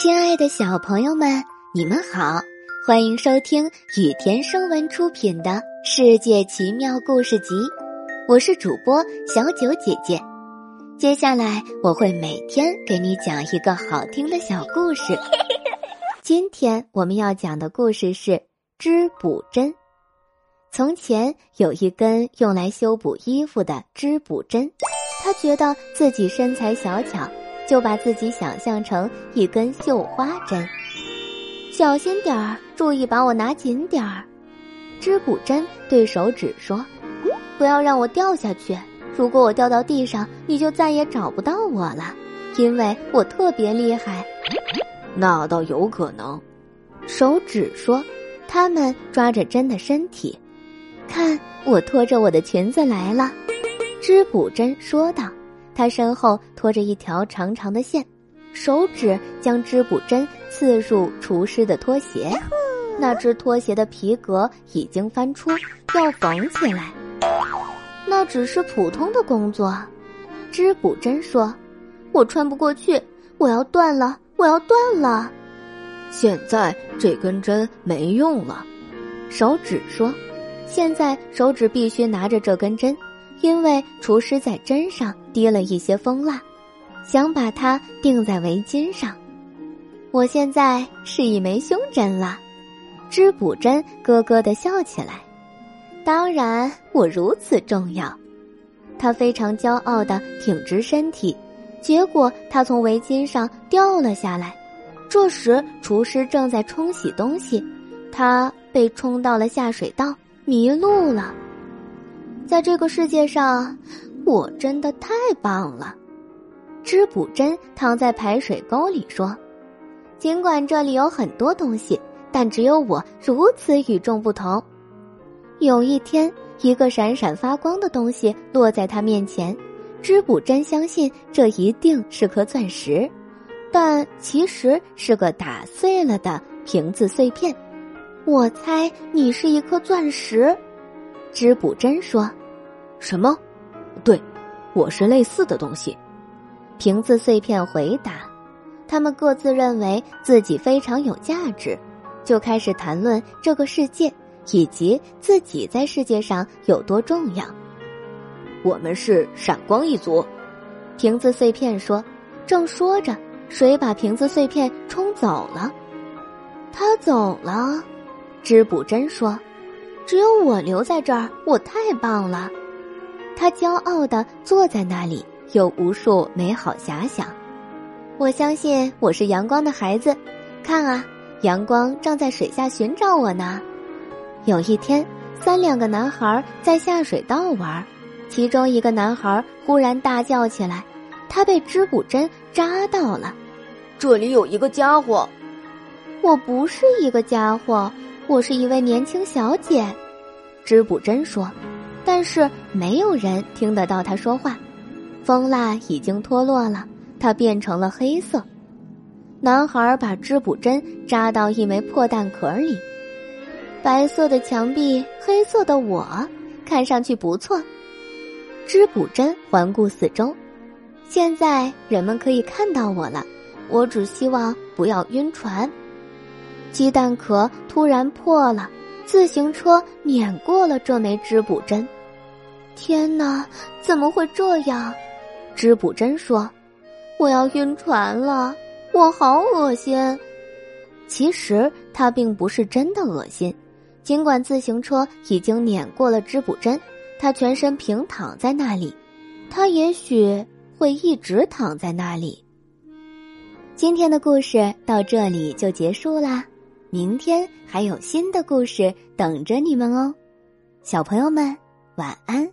亲爱的小朋友们，你们好，欢迎收听雨田声文出品的《世界奇妙故事集》，我是主播小九姐姐。接下来我会每天给你讲一个好听的小故事。今天我们要讲的故事是织补针。从前有一根用来修补衣服的织补针，他觉得自己身材小巧。就把自己想象成一根绣花针，小心点儿，注意把我拿紧点儿。织补针对手指说：“不要让我掉下去，如果我掉到地上，你就再也找不到我了，因为我特别厉害。”那倒有可能，手指说。他们抓着针的身体，看我拖着我的裙子来了。织补针说道。他身后拖着一条长长的线，手指将织补针刺入厨师的拖鞋，那只拖鞋的皮革已经翻出，要缝起来。那只是普通的工作，织补针说：“我穿不过去，我要断了，我要断了。”现在这根针没用了，手指说：“现在手指必须拿着这根针。”因为厨师在针上滴了一些蜂蜡，想把它钉在围巾上。我现在是一枚胸针了，织补针咯咯的笑起来。当然，我如此重要。他非常骄傲的挺直身体，结果他从围巾上掉了下来。这时，厨师正在冲洗东西，他被冲到了下水道，迷路了。在这个世界上，我真的太棒了。织补针躺在排水沟里说：“尽管这里有很多东西，但只有我如此与众不同。”有一天，一个闪闪发光的东西落在他面前，织补针相信这一定是颗钻石，但其实是个打碎了的瓶子碎片。我猜你是一颗钻石，织补针说。什么？对，我是类似的东西。瓶子碎片回答。他们各自认为自己非常有价值，就开始谈论这个世界以及自己在世界上有多重要。我们是闪光一族，瓶子碎片说。正说着，水把瓶子碎片冲走了。他走了，织补针说：“只有我留在这儿，我太棒了。”他骄傲地坐在那里，有无数美好遐想。我相信我是阳光的孩子，看啊，阳光正在水下寻找我呢。有一天，三两个男孩在下水道玩，其中一个男孩忽然大叫起来，他被织补针扎到了。这里有一个家伙，我不是一个家伙，我是一位年轻小姐。织补针说。但是没有人听得到他说话，蜂蜡已经脱落了，它变成了黑色。男孩把织补针扎到一枚破蛋壳里，白色的墙壁，黑色的我，看上去不错。织补针环顾四周，现在人们可以看到我了。我只希望不要晕船。鸡蛋壳突然破了，自行车碾过了这枚织补针。天哪，怎么会这样？织补针说：“我要晕船了，我好恶心。”其实他并不是真的恶心，尽管自行车已经碾过了织补针，他全身平躺在那里，他也许会一直躺在那里。今天的故事到这里就结束啦，明天还有新的故事等着你们哦，小朋友们晚安。